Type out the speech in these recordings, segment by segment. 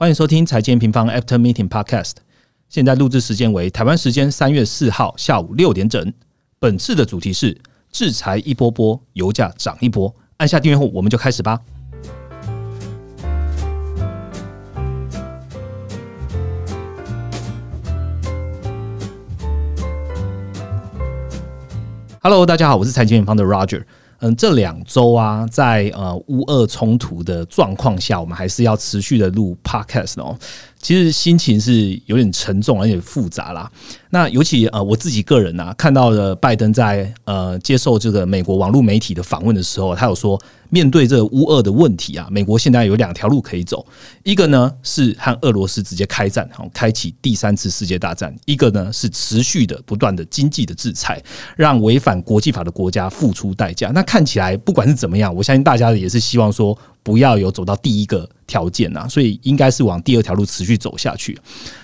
欢迎收听财经平方 After Meeting Podcast。现在录制时间为台湾时间三月四号下午六点整。本次的主题是制裁一波波，油价涨一波。按下订阅后，我们就开始吧。Hello，大家好，我是财经平方的 Roger。嗯，这两周啊，在呃乌俄冲突的状况下，我们还是要持续的录 Podcast 哦。其实心情是有点沉重而且复杂啦。那尤其呃，我自己个人啊，看到了拜登在呃接受这个美国网络媒体的访问的时候，他有说，面对这个乌俄的问题啊，美国现在有两条路可以走，一个呢是和俄罗斯直接开战，好开启第三次世界大战；一个呢是持续的不断的经济的制裁，让违反国际法的国家付出代价。那看起来不管是怎么样，我相信大家也是希望说。不要有走到第一个条件呐，所以应该是往第二条路持续走下去。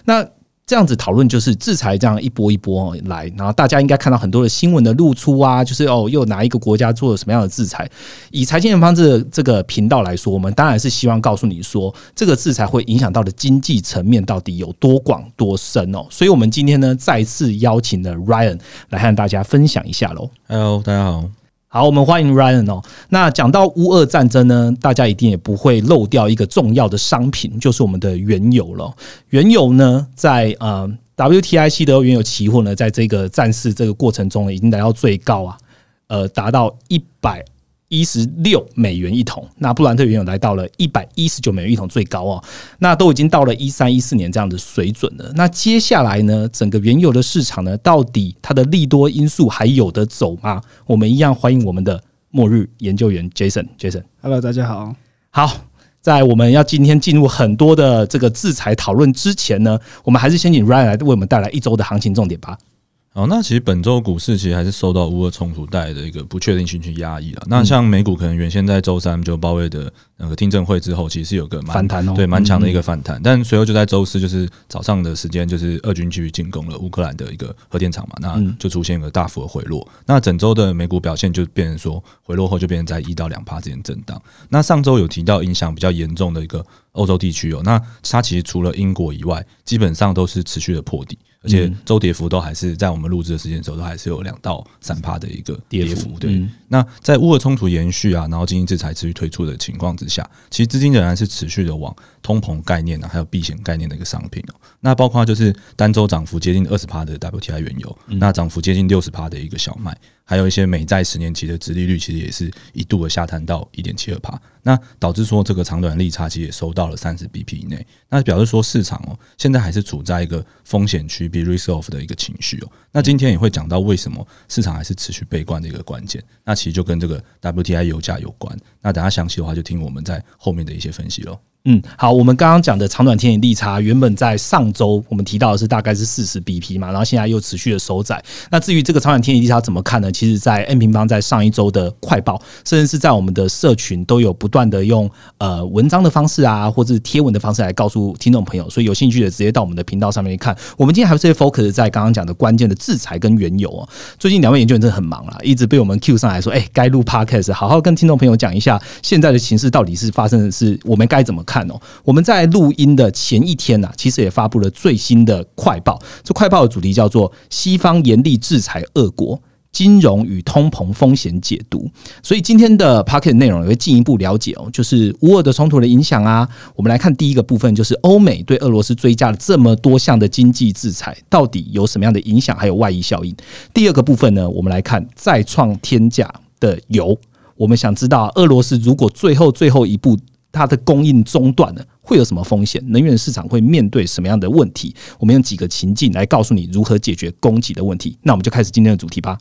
那这样子讨论就是制裁这样一波一波来，然后大家应该看到很多的新闻的露出啊，就是哦，又哪一个国家做了什么样的制裁？以财经人方这这个频道来说，我们当然是希望告诉你说，这个制裁会影响到的经济层面到底有多广多深哦。所以我们今天呢，再次邀请了 Ryan 来和大家分享一下喽。Hello，大家好。好，我们欢迎 Ryan 哦。那讲到乌俄战争呢，大家一定也不会漏掉一个重要的商品，就是我们的原油了。原油呢，在呃 WTI 西德原油期货呢，在这个战事这个过程中呢，已经来到最高啊，呃，达到一百。一十六美元一桶，那布兰特原油来到了一百一十九美元一桶，最高哦，那都已经到了一三一四年这样的水准了。那接下来呢，整个原油的市场呢，到底它的利多因素还有的走吗？我们一样欢迎我们的末日研究员 Jason。Jason，Hello，大家好。好，在我们要今天进入很多的这个制裁讨论之前呢，我们还是先请 Ryan 来为我们带来一周的行情重点吧。哦，那其实本周股市其实还是受到乌俄冲突带来的一个不确定性去压抑了。那像美股可能原先在周三就鲍威的那个听证会之后，其实是有个反弹哦，对，蛮强的一个反弹。但随后就在周四，就是早上的时间，就是俄军继续进攻了乌克兰的一个核电厂嘛，那就出现一个大幅的回落。那整周的美股表现就变成说，回落后就变成在一到两帕之间震荡。那上周有提到影响比较严重的一个欧洲地区哦，那它其实除了英国以外，基本上都是持续的破底。而且周跌幅都还是在我们录制的时间时候，都还是有两到三趴的一个跌幅。对，那在乌俄冲突延续啊，然后经济制裁持续推出的情况之下，其实资金仍然是持续的往通膨概念啊，还有避险概念的一个商品哦。那包括就是单周涨幅接近二十帕的 WTI 原油，那涨幅接近六十帕的一个小麦。还有一些美债十年期的殖利率，其实也是一度的下探到一点七二帕，那导致说这个长短利差其实也收到了三十 BP 以内，那表示说市场哦现在还是处在一个风险区，比 risk off 的一个情绪哦。那今天也会讲到为什么市场还是持续悲观的一个关键，那其实就跟这个 WTI 油价有关。那等下详细的话就听我们在后面的一些分析喽。嗯，好，我们刚刚讲的长短天引利差，原本在上周我们提到的是大概是四十 BP 嘛，然后现在又持续的收窄。那至于这个长短天引利差怎么看呢？其实，在 N 平方在上一周的快报，甚至是在我们的社群都有不断的用呃文章的方式啊，或者是贴文的方式来告诉听众朋友，所以有兴趣的直接到我们的频道上面去看。我们今天还是 focus 在刚刚讲的关键的制裁跟原油哦。最近两位研究员真的很忙啊，一直被我们 Q 上来说，哎，该录 Podcast，好好跟听众朋友讲一下现在的形势到底是发生的是我们该怎么看看哦。我们在录音的前一天呐，其实也发布了最新的快报。这快报的主题叫做“西方严厉制裁俄国，金融与通膨风险解读”。所以今天的 p o c k e t 内容也会进一步了解哦，就是乌俄的冲突的影响啊。我们来看第一个部分，就是欧美对俄罗斯追加了这么多项的经济制裁，到底有什么样的影响，还有外溢效应。第二个部分呢，我们来看再创天价的油。我们想知道，俄罗斯如果最后最后一步。它的供应中断了，会有什么风险？能源市场会面对什么样的问题？我们用几个情境来告诉你如何解决供给的问题。那我们就开始今天的主题吧。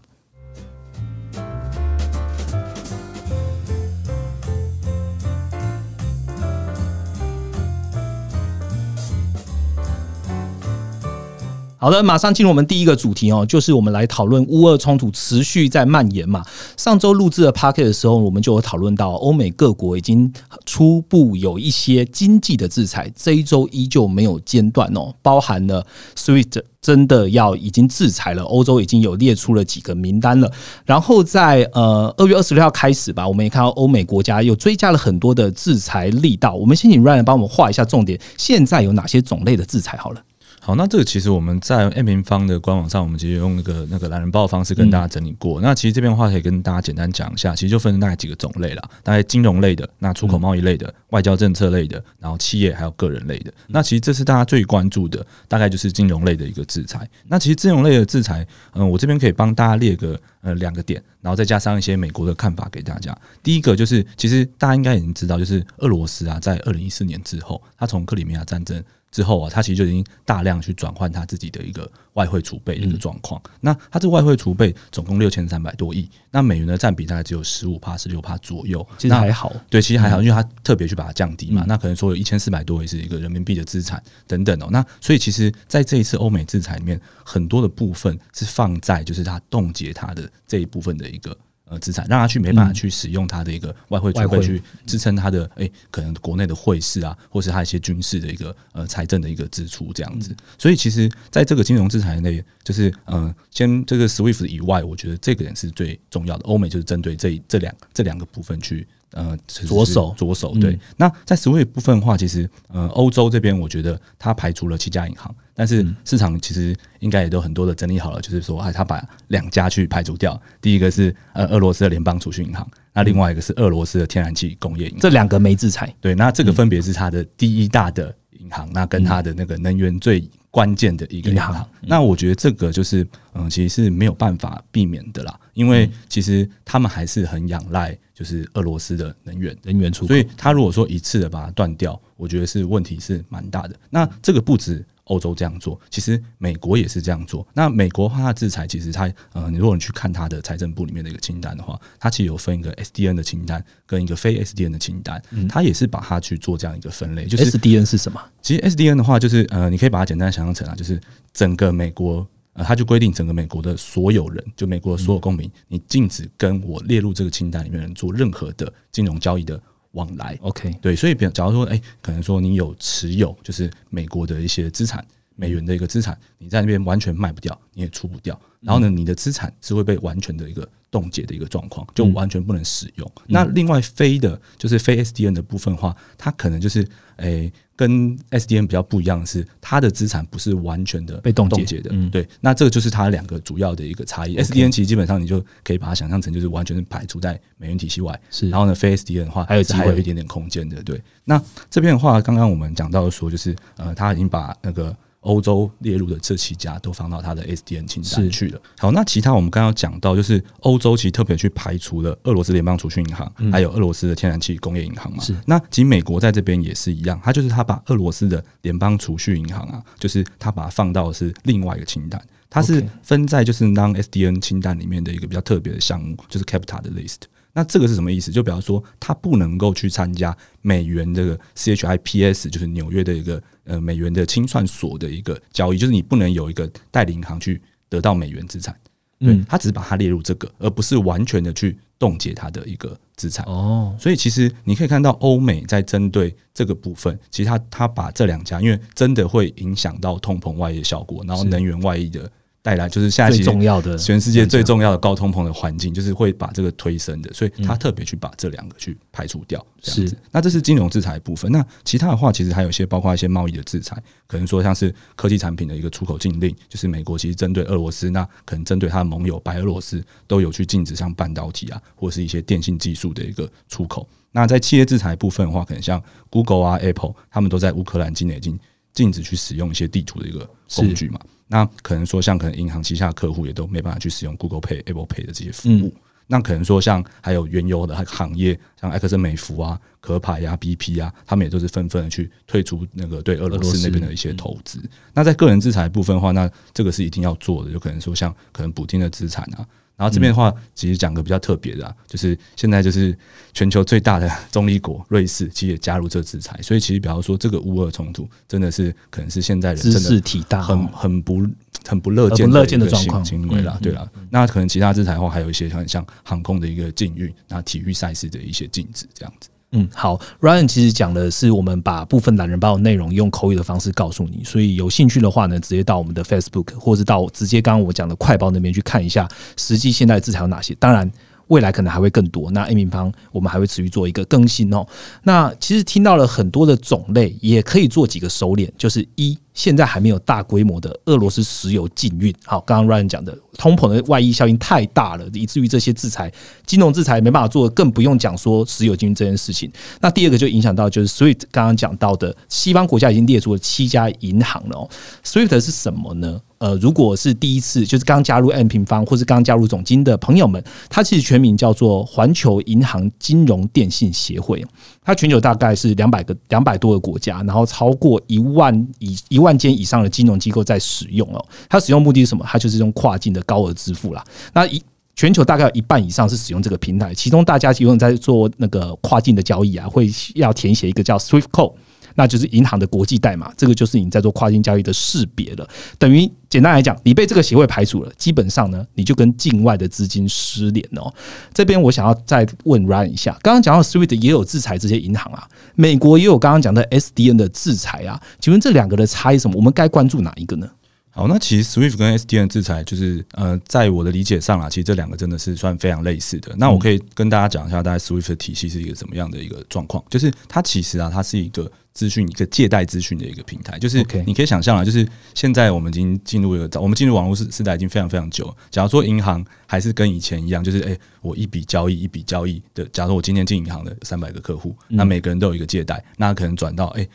好的，马上进入我们第一个主题哦，就是我们来讨论乌俄冲突持续在蔓延嘛。上周录制的 p a r k e t 的时候，我们就有讨论到欧美各国已经初步有一些经济的制裁，这一周依旧没有间断哦，包含了 SWIFT 真的要已经制裁了，欧洲已经有列出了几个名单了。然后在呃二月二十六号开始吧，我们也看到欧美国家又追加了很多的制裁力道。我们先请 Ryan 帮我们画一下重点，现在有哪些种类的制裁？好了。好，那这个其实我们在 M 平方的官网上，我们其实用那个那个懒人包的方式跟大家整理过。那其实这边的话可以跟大家简单讲一下，其实就分大概几个种类啦，大概金融类的、那出口贸易类的、外交政策类的，然后企业还有个人类的。那其实这是大家最关注的，大概就是金融类的一个制裁。那其实金融类的制裁，嗯，我这边可以帮大家列个呃两个点，然后再加上一些美国的看法给大家。第一个就是，其实大家应该已经知道，就是俄罗斯啊，在二零一四年之后，他从克里米亚战争。之后啊，他其实就已经大量去转换他自己的一个外汇储备的一个状况。那他这个外汇储备总共六千三百多亿，那美元的占比大概只有十五帕、十六帕左右，其实还好。对，其实还好，因为他特别去把它降低嘛。那可能说有一千四百多亿是一个人民币的资产等等哦。那所以其实在这一次欧美制裁里面，很多的部分是放在就是他冻结他的这一部分的一个。资产让他去没办法去使用他的一个外汇储备去支撑他的诶，可能国内的汇市啊，或是他一些军事的一个呃财政的一个支出这样子。所以其实在这个金融资产内，就是呃，先这个 SWIFT 以外，我觉得这个人是最重要的。欧美就是针对这这两这两个部分去。呃，左手左手对。那在实惠部分的话，其实呃，欧洲这边我觉得它排除了七家银行，但是市场其实应该也都很多的整理好了，就是说，哎，它把两家去排除掉。第一个是呃，俄罗斯的联邦储蓄银行，那另外一个是俄罗斯的天然气工业银行，这两个没制裁。对，那这个分别是它的第一大的银行，那跟它的那个能源最关键的一个银行。那我觉得这个就是嗯，其实是没有办法避免的啦，因为其实他们还是很仰赖。就是俄罗斯的能源，能源出口，所以他如果说一次的把它断掉，我觉得是问题是蛮大的。那这个不止欧洲这样做，其实美国也是这样做。那美国它的制裁，其实它呃，你如果你去看它的财政部里面的一个清单的话，它其实有分一个 SDN 的清单跟一个非 SDN 的清单，它也是把它去做这样一个分类。就是 SDN 是什么？其实 SDN 的话，就是呃，你可以把它简单想象成啊，就是整个美国。呃，他就规定整个美国的所有人，就美国的所有公民，你禁止跟我列入这个清单里面人做任何的金融交易的往来。OK，对，所以比假如说，哎，可能说你有持有就是美国的一些资产，美元的一个资产，你在那边完全卖不掉，你也出不掉，然后呢，你的资产是会被完全的一个冻结的一个状况，就完全不能使用。那另外非的，就是非 SDN 的部分的话，它可能就是，哎。跟 SDN 比较不一样的是，它的资产不是完全的被冻结的，对，那这个就是它两个主要的一个差异。SDN 其实基本上你就可以把它想象成就是完全是排除在美元体系外，是。然后呢，非 SDN 的话还有还有一点点空间的，对。那这边的话，刚刚我们讲到说，就是呃，他已经把那个。欧洲列入的这七家都放到它的 SDN 清单去了。好，那其他我们刚刚讲到，就是欧洲其实特别去排除了俄罗斯联邦储蓄银行，还有俄罗斯的天然气工业银行嘛。是。那其实美国在这边也是一样，它就是它把俄罗斯的联邦储蓄银行啊，就是它把它放到是另外一个清单，它是分在就是 Non SDN 清单里面的一个比较特别的项目，就是 Capital 的 List。那这个是什么意思？就比方说，它不能够去参加美元这个 CHIPS，就是纽约的一个呃美元的清算所的一个交易，就是你不能有一个代理银行去得到美元资产。嗯，他只是把它列入这个，而不是完全的去冻结它的一个资产。哦，所以其实你可以看到，欧美在针对这个部分，其实他他把这两家，因为真的会影响到通膨外溢效果，然后能源外溢的。带来就是下最重要的，全世界最重要的高通膨的环境，就是会把这个推升的，所以他特别去把这两个去排除掉。是，那这是金融制裁部分。那其他的话，其实还有一些包括一些贸易的制裁，可能说像是科技产品的一个出口禁令，就是美国其实针对俄罗斯，那可能针对它的盟友白俄罗斯都有去禁止像半导体啊，或是一些电信技术的一个出口。那在企业制裁部分的话，可能像 Google 啊、Apple，他们都在乌克兰境内已经禁止去使用一些地图的一个工具嘛。那可能说，像可能银行旗下客户也都没办法去使用 Google Pay、Apple Pay 的这些服务。那可能说，像还有原油的行业，像埃克森美孚啊、壳牌呀、BP 啊，他们也都是纷纷的去退出那个对俄罗斯那边的一些投资。那在个人资产部分的话，那这个是一定要做的。有可能说，像可能补丁的资产啊，然后这边的话，其实讲个比较特别的，啊，就是现在就是全球最大的中立国瑞士，其实也加入这制裁。所以其实，比方说这个乌俄冲突，真的是可能是现在人真的体大，很很不很不乐见乐见的状况行为啦。对啦，那可能其他制裁的话，还有一些像像航空的一个禁运，那体育赛事的一些禁止这样子。嗯，好，Ryan 其实讲的是我们把部分懒人包的内容用口语的方式告诉你，所以有兴趣的话呢，直接到我们的 Facebook 或者到直接刚刚我讲的快报那边去看一下，实际现在的制裁有哪些。当然。未来可能还会更多。那 A 平方我们还会持续做一个更新哦。那其实听到了很多的种类，也可以做几个收敛，就是一。现在还没有大规模的俄罗斯石油禁运。好，刚刚 Ryan 讲的通膨的外溢效应太大了，以至于这些制裁、金融制裁没办法做，更不用讲说石油禁运这件事情。那第二个就影响到就是 SWIFT 刚刚讲到的，西方国家已经列出了七家银行了。SWIFT 是什么呢？呃，如果是第一次就是刚加入 M 平方或是刚加入总金的朋友们，它其实全名叫做环球银行金融电信协会。它全球大概是两百个两百多个国家，然后超过一万以一万间以上的金融机构在使用哦。它使用目的是什么？它就是用跨境的高额支付啦。那一全球大概有一半以上是使用这个平台，其中大家有人在做那个跨境的交易啊，会要填写一个叫 Swift Code。那就是银行的国际代码，这个就是你在做跨境交易的识别了。等于简单来讲，你被这个协会排除了，基本上呢，你就跟境外的资金失联哦。这边我想要再问 Ryan 一下，刚刚讲到 SWIFT 也有制裁这些银行啊，美国也有刚刚讲的 SDN 的制裁啊，请问这两个的差异什么？我们该关注哪一个呢？好，那其实 SWIFT 跟 SDN 制裁就是呃，在我的理解上啊，其实这两个真的是算非常类似的。那我可以跟大家讲一下，大概 SWIFT 的体系是一个怎么样的一个状况？就是它其实啊，它是一个。资讯一个借贷资讯的一个平台，就是你可以想象啊，就是现在我们已经进入一个，我们进入网络时时代已经非常非常久。假如说银行还是跟以前一样，就是诶，我一笔交易一笔交易的，假如我今天进银行的三百个客户，那每个人都有一个借贷，那可能转到诶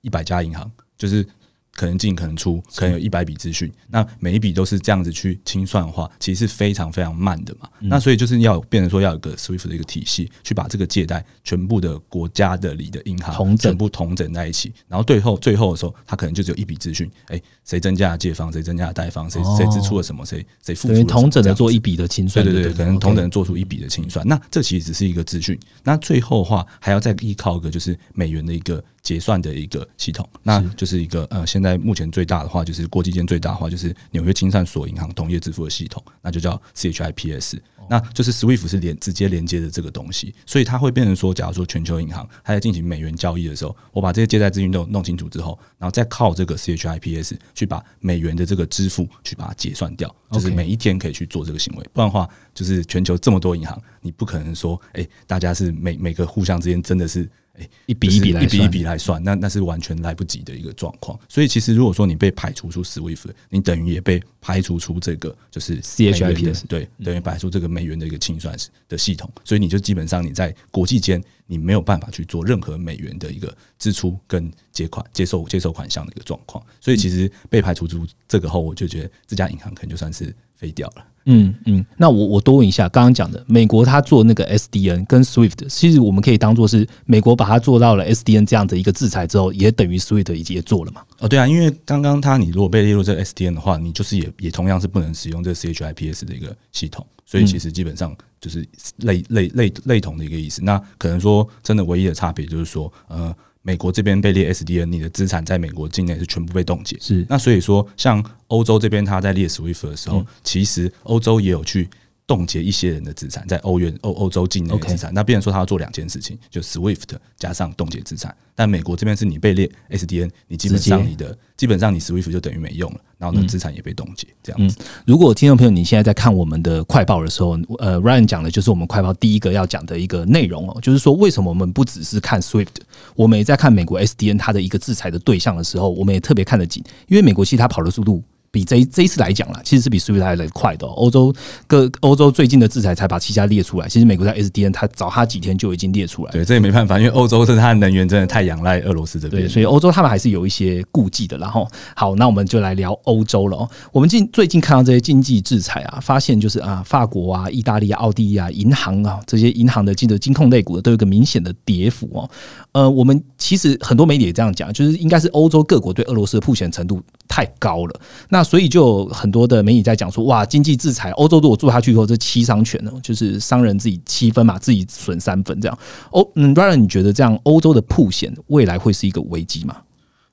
一百家银行，就是。可能进可能出，可能有一百笔资讯，那每一笔都是这样子去清算的话，其实是非常非常慢的嘛。那所以就是要变成说要有个 SWIFT 的一个体系，去把这个借贷全部的国家的里的银行全部同整在一起，然后最后最后的时候，它可能就只有一笔资讯，哎，谁增加了借方，谁增加了贷方，谁谁支出了什么，谁谁付出，同整的做一笔的清算，对对对，可能同整做出一笔的清算。那这其实只是一个资讯，那最后的话还要再依靠一个就是美元的一个。结算的一个系统，那就是一个呃，现在在目前最大的话，就是国际间最大的话，就是纽约清算所银行同业支付的系统，那就叫 CHIPS，那就是 SWIFT 是连直接连接的这个东西，所以它会变成说，假如说全球银行它在进行美元交易的时候，我把这些借贷资讯都弄清楚之后，然后再靠这个 CHIPS 去把美元的这个支付去把它结算掉，就是每一天可以去做这个行为，不然的话，就是全球这么多银行，你不可能说，哎，大家是每每个互相之间真的是。一笔一笔来一笔一笔来算，那那是完全来不及的一个状况。所以其实如果说你被排除出 SWIFT，你等于也被排除出这个就是 CHIPS，对，等于排除这个美元的一个清算的系统。所以你就基本上你在国际间你没有办法去做任何美元的一个支出跟结款接受接受款项的一个状况。所以其实被排除出这个后，我就觉得这家银行可能就算是废掉了。嗯嗯，那我我多问一下，刚刚讲的美国他做那个 SDN 跟 SWIFT，其实我们可以当做是美国把它做到了 SDN 这样的一个制裁之后，也等于 SWIFT 已经也做了嘛？哦，对啊，因为刚刚他你如果被列入这个 SDN 的话，你就是也也同样是不能使用这个 CHIPS 的一个系统，所以其实基本上就是类类类类同的一个意思。那可能说真的唯一的差别就是说，呃。美国这边被列 SDN，你的资产在美国境内是全部被冻结。是，那所以说，像欧洲这边他在列 SWIFT 的时候，其实欧洲也有去。冻结一些人的资产，在欧元欧欧洲境内的资产，那变成说他要做两件事情，就 SWIFT 加上冻结资产。但美国这边是你被列 SDN，你基本上你的基本上你 SWIFT 就等于没用了，然后呢资产也被冻结这样子。如果听众朋友你现在在看我们的快报的时候，呃，Ryan 讲的就是我们快报第一个要讲的一个内容哦，就是说为什么我们不只是看 SWIFT，我们也在看美国 SDN 它的一个制裁的对象的时候，我们也特别看得紧，因为美国其实它跑的速度。比这这一次来讲啦，其实是比 SWIFT 来的快的。欧洲各欧洲最近的制裁才把七家列出来，其实美国在 SDN 它早它几天就已经列出来。对，这也没办法，因为欧洲是它的能源真的太仰赖俄罗斯这边，对，所以欧洲他们还是有一些顾忌的。然后，好，那我们就来聊欧洲了。我们近最近看到这些经济制裁啊，发现就是啊，法国啊、意大利啊、奥地利啊，银行啊这些银行的金的金控类股都有个明显的跌幅哦。呃，我们其实很多媒体也这样讲，就是应该是欧洲各国对俄罗斯的铺险程度太高了。那那所以就有很多的媒体在讲说，哇，经济制裁，欧洲如果做下去以后，这七伤拳呢，就是商人自己七分嘛，自己损三分这样。欧，嗯 r a n 你觉得这样欧洲的铺险未来会是一个危机吗？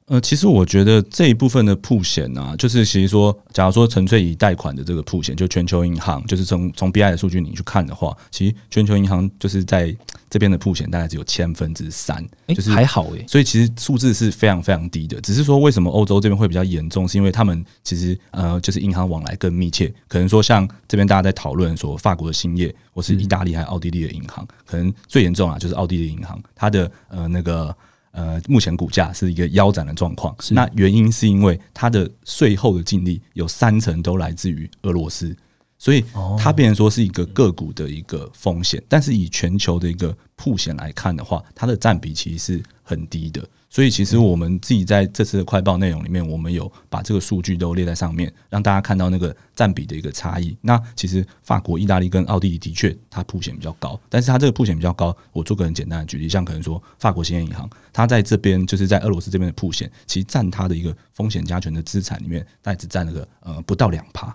呃，其实我觉得这一部分的铺险啊，就是其实说，假如说纯粹以贷款的这个铺险，就全球银行，就是从从 BI 的数据你去看的话，其实全球银行就是在这边的铺险大概只有千分之三，就是还好诶。所以其实数字是非常非常低的。只是说为什么欧洲这边会比较严重，是因为他们其实呃就是银行往来更密切，可能说像这边大家在讨论说法国的兴业，或是意大利还有奥地利的银行，可能最严重啊就是奥地利银行，它的呃那个。呃，目前股价是一个腰斩的状况。那原因是因为它的税后的净利有三成都来自于俄罗斯，所以它变成说是一个个股的一个风险。但是以全球的一个普险来看的话，它的占比其实是很低的。所以其实我们自己在这次的快报内容里面，我们有把这个数据都列在上面，让大家看到那个占比的一个差异。那其实法国、意大利跟奥地利的确它铺险比较高，但是它这个铺险比较高，我做个很简单的举例，像可能说法国兴业银行，它在这边就是在俄罗斯这边的铺险，其实占它的一个风险加权的资产里面，大概只占了个呃不到两趴。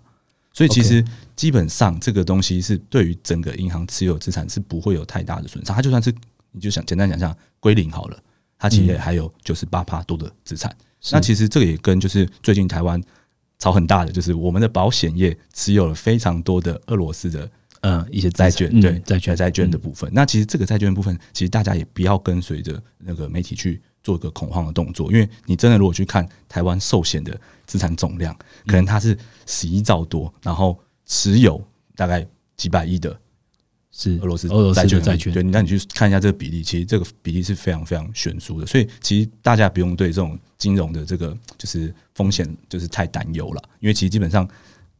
所以其实基本上这个东西是对于整个银行持有资产是不会有太大的损伤。它就算是你就想简单讲下归零好了。它其实还有九十八趴多的资产，那其实这个也跟就是最近台湾炒很大的，就是我们的保险业持有了非常多的俄罗斯的嗯一些债券，对债券债券的部分。那其实这个债券部分，其实大家也不要跟随着那个媒体去做一个恐慌的动作，因为你真的如果去看台湾寿险的资产总量，可能它是十一兆多，然后持有大概几百亿的。是俄罗斯俄罗斯的债券，对，那你去看一下这个比例，其实这个比例是非常非常悬殊的，所以其实大家不用对这种金融的这个就是风险就是太担忧了，因为其实基本上，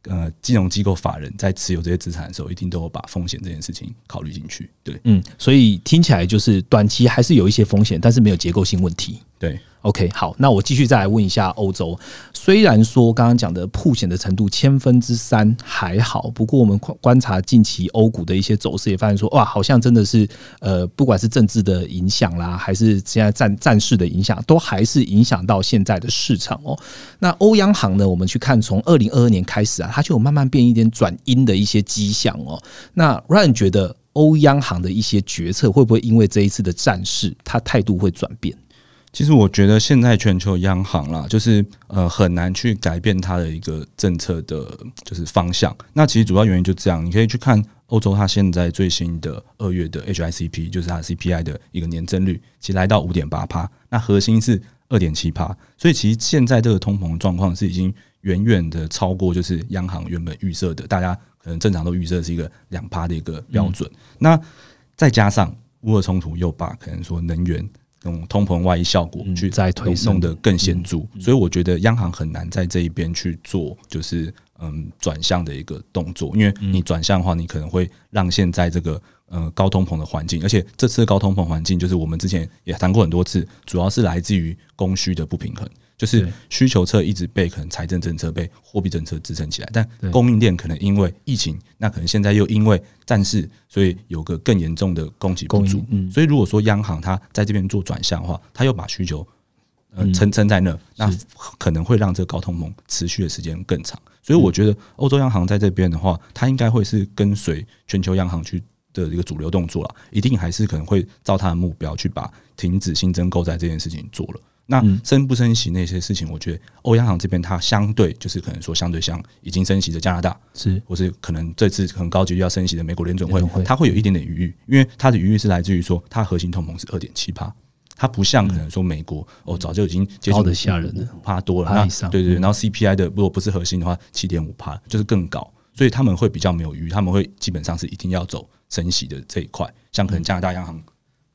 呃，金融机构法人在持有这些资产的时候，一定都有把风险这件事情考虑进去。对，嗯，所以听起来就是短期还是有一些风险，但是没有结构性问题。对。OK，好，那我继续再来问一下欧洲。虽然说刚刚讲的破险的程度千分之三还好，不过我们观察近期欧股的一些走势，也发现说，哇，好像真的是呃，不管是政治的影响啦，还是现在战战事的影响，都还是影响到现在的市场哦。那欧央行呢，我们去看从二零二二年开始啊，它就有慢慢变一点转阴的一些迹象哦。那 Ryan 觉得欧央行的一些决策会不会因为这一次的战事，它态度会转变？其实我觉得现在全球央行啦，就是呃很难去改变它的一个政策的，就是方向。那其实主要原因就这样，你可以去看欧洲它现在最新的二月的 HICP，就是它 CPI 的一个年增率，其实来到五点八帕，那核心是二点七帕，所以其实现在这个通膨状况是已经远远的超过就是央行原本预设的，大家可能正常都预设是一个两帕的一个标准。那再加上乌俄冲突又把可能说能源。用通膨外溢效果去再推送的更显著，所以我觉得央行很难在这一边去做，就是嗯转向的一个动作，因为你转向的话，你可能会让现在这个呃高通膨的环境，而且这次高通膨环境就是我们之前也谈过很多次，主要是来自于供需的不平衡。就是需求侧一直被可能财政政策被货币政策支撑起来，但供应链可能因为疫情，那可能现在又因为战事，所以有个更严重的供给不足。所以如果说央行它在这边做转向的话，它又把需求呃撑撑在那，那可能会让这个高通膨持续的时间更长。所以我觉得欧洲央行在这边的话，它应该会是跟随全球央行去的一个主流动作了，一定还是可能会照它的目标去把停止新增购债这件事情做了。那升不升息那些事情，我觉得欧央行这边它相对就是可能说相对像已经升息的加拿大是，或是可能这次很高级要升息的美国联准会，它会。有一点点余裕，因为它的余裕是来自于说它核心通膨是二点七八，它不像可能说美国哦早就已经接近的吓人了，趴多了，那对对，然后 CPI 的如果不是核心的话，七点五帕就是更高，所以他们会比较没有余，他们会基本上是一定要走升息的这一块，像可能加拿大央行。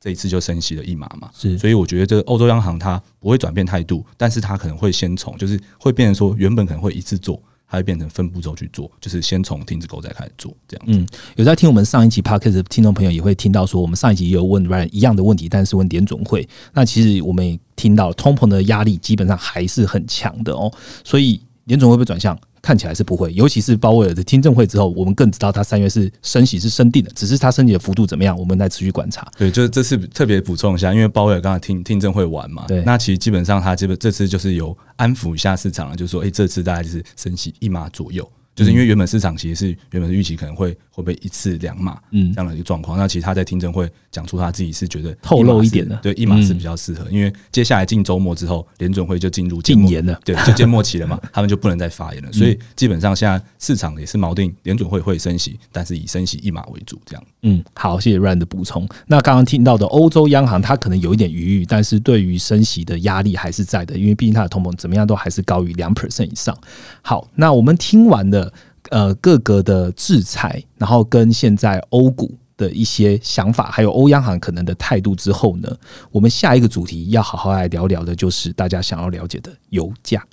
这一次就升息了一码嘛，是，所以我觉得这个欧洲央行它不会转变态度，但是它可能会先从，就是会变成说，原本可能会一次做，它会变成分步骤去做，就是先从停止购债开始做，这样。嗯，有在听我们上一集 podcast 的听众朋友也会听到说，我们上一集也有问 Ryan 一样的问题，但是问联总会，那其实我们也听到通膨的压力基本上还是很强的哦，所以联总会不会转向？看起来是不会，尤其是鲍威尔的听证会之后，我们更知道他三月是升息是升定的，只是他升息的幅度怎么样，我们再持续观察。对，就是这次特别补充一下，因为鲍威尔刚才听听证会完嘛，对，那其实基本上他基本这次就是有安抚一下市场了，就是说，哎，这次大概就是升息一码左右。就是因为原本市场其实是原本是预期可能会会不会一次两码嗯这样的一个状况，那其实他在听证会讲出他自己是觉得透露一点的，对一码是比较适合，因为接下来进周末之后，联准会就进入禁言了，对，就缄默期了嘛，他们就不能再发言了，所以基本上现在市场也是锚定联准会会升息，但是以升息一码为主这样。嗯，好，谢谢 Rand 的补充。那刚刚听到的欧洲央行，它可能有一点余裕，但是对于升息的压力还是在的，因为毕竟它的通膨怎么样都还是高于两 percent 以上。好，那我们听完了。呃，各个的制裁，然后跟现在欧股的一些想法，还有欧央行可能的态度之后呢，我们下一个主题要好好来聊聊的，就是大家想要了解的油价。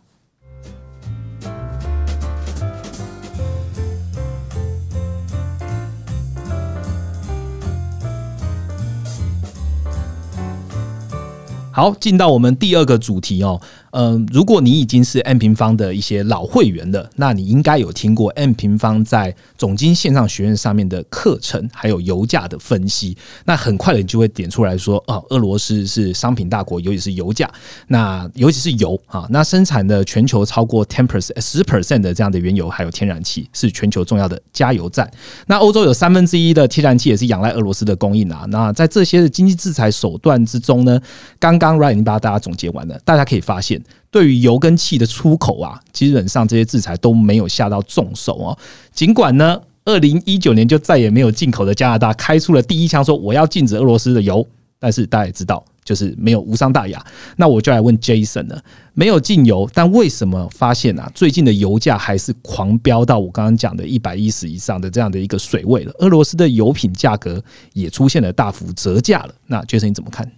好，进到我们第二个主题哦。嗯，如果你已经是 n 平方的一些老会员了，那你应该有听过 n 平方在总经线上学院上面的课程，还有油价的分析。那很快的你就会点出来说，哦，俄罗斯是商品大国，尤其是油价，那尤其是油啊，那生产的全球超过 ten percent 十 percent 的这样的原油还有天然气，是全球重要的加油站。那欧洲有三分之一的天然气也是仰赖俄罗斯的供应啊。那在这些的经济制裁手段之中呢，刚刚 Ryan 已经把大家总结完了，大家可以发现。对于油跟气的出口啊，基本上这些制裁都没有下到重手哦。尽管呢，二零一九年就再也没有进口的加拿大开出了第一枪，说我要禁止俄罗斯的油。但是大家也知道，就是没有无伤大雅。那我就来问 Jason 了，没有禁油，但为什么发现啊，最近的油价还是狂飙到我刚刚讲的一百一十以上的这样的一个水位了？俄罗斯的油品价格也出现了大幅折价了。那 Jason 你怎么看？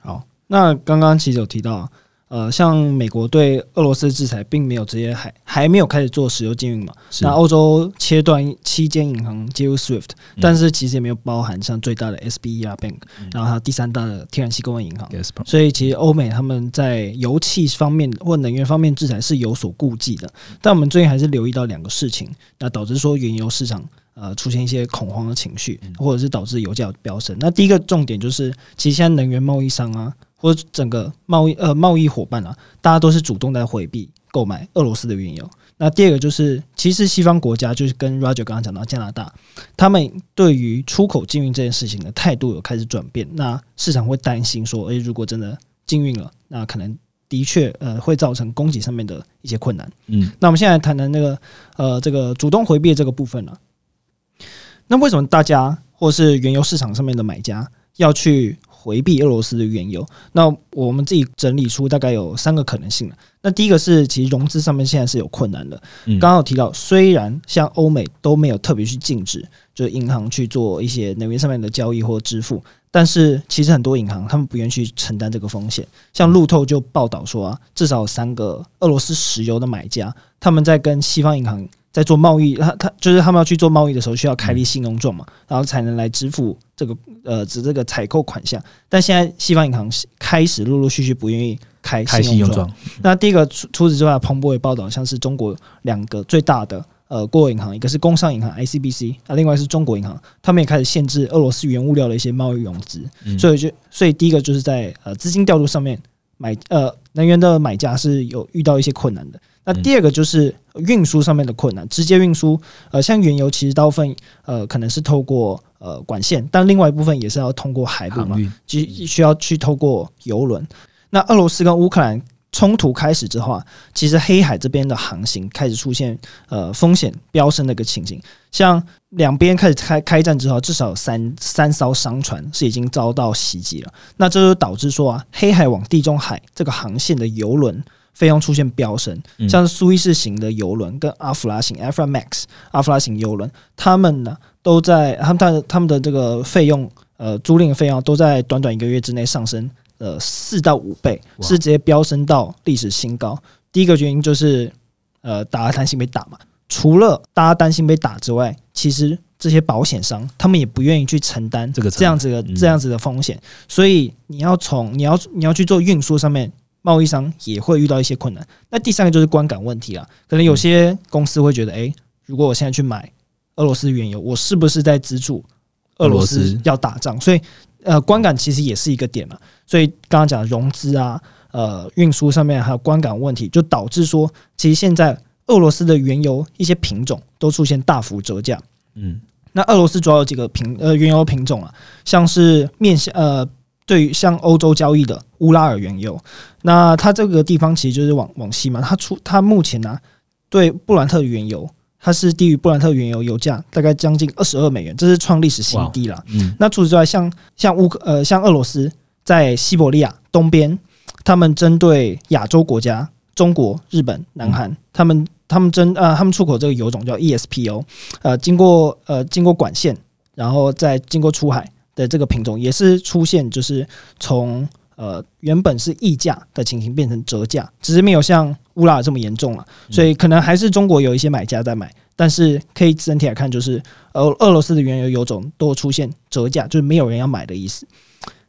好，那刚刚其实有提到。呃，像美国对俄罗斯制裁，并没有直接还还没有开始做石油禁运嘛？那欧洲切断七间银行接入 SWIFT，但是其实也没有包含像最大的 SBER Bank，然后还有第三大的天然气供应银行。所以其实欧美他们在油气方面或能源方面制裁是有所顾忌的。但我们最近还是留意到两个事情，那导致说原油市场呃出现一些恐慌的情绪，或者是导致油价飙升。那第一个重点就是，其实现在能源贸易商啊。或者整个贸易呃贸易伙伴啊，大家都是主动在回避购买俄罗斯的原油。那第二个就是，其实西方国家就是跟 Roger 刚刚讲到加拿大，他们对于出口禁运这件事情的态度有开始转变。那市场会担心说，诶，如果真的禁运了，那可能的确呃会造成供给上面的一些困难。嗯，那我们现在谈谈那个呃这个主动回避这个部分了。那为什么大家或是原油市场上面的买家要去？回避俄罗斯的原油，那我们自己整理出大概有三个可能性了。那第一个是，其实融资上面现在是有困难的。刚刚有提到，虽然像欧美都没有特别去禁止，就是银行去做一些能源上面的交易或支付，但是其实很多银行他们不愿意去承担这个风险。像路透就报道说啊，至少三个俄罗斯石油的买家，他们在跟西方银行。在做贸易，他他就是他们要去做贸易的时候，需要开立信用状嘛，然后才能来支付这个呃指这个采购款项。但现在西方银行开始陆陆续续不愿意开信用状。那第一个除除此之外，彭博也报道，像是中国两个最大的呃国有银行，一个是工商银行 ICBC，啊，另外是中国银行，他们也开始限制俄罗斯原物料的一些贸易融资。所以就所以第一个就是在呃资金调度上面买呃能源的买家是有遇到一些困难的。那第二个就是运输上面的困难，直接运输，呃，像原油其实大部分呃可能是透过呃管线，但另外一部分也是要通过海路嘛，就需要去透过游轮。那俄罗斯跟乌克兰冲突开始之后啊，其实黑海这边的航行开始出现呃风险飙升的一个情形，像两边开始开开战之后，至少有三三艘商船是已经遭到袭击了，那这就导致说啊，黑海往地中海这个航线的游轮。费用出现飙升，像是苏伊士型的游轮跟阿弗拉型 （Afra Max） 阿弗拉型游轮，他们呢都在他们的他们的这个费用，呃，租赁费用都在短短一个月之内上升，呃，四到五倍，是直接飙升到历史新高。第一个原因就是，呃，大家担心被打嘛。除了大家担心被打之外，其实这些保险商他们也不愿意去承担这个这样子的这样子的风险，所以你要从你要你要去做运输上面。贸易商也会遇到一些困难。那第三个就是观感问题啊，可能有些公司会觉得，诶，如果我现在去买俄罗斯原油，我是不是在资助俄罗斯要打仗？所以，呃，观感其实也是一个点嘛。所以刚刚讲融资啊，呃，运输上面还有观感问题，就导致说，其实现在俄罗斯的原油一些品种都出现大幅折价。嗯，那俄罗斯主要有几个品呃原油品种啊，像是面向呃。对于像欧洲交易的乌拉尔原油，那它这个地方其实就是往往西嘛。它出它目前呢，对布兰特原油，它是低于布兰特原油油价大概将近二十二美元，这是创历史新低了。嗯，那除此之外，像像乌克呃像俄罗斯在西伯利亚东边，他们针对亚洲国家中国、日本、南韩，他们他们针呃他们出口这个油种叫 ESPO，呃经过呃经过管线，然后再经过出海。的这个品种也是出现，就是从呃原本是溢价的情形变成折价，只是没有像乌拉尔这么严重了，所以可能还是中国有一些买家在买，但是可以整体来看，就是俄俄罗斯的原油油种都出现折价，就是没有人要买的意思。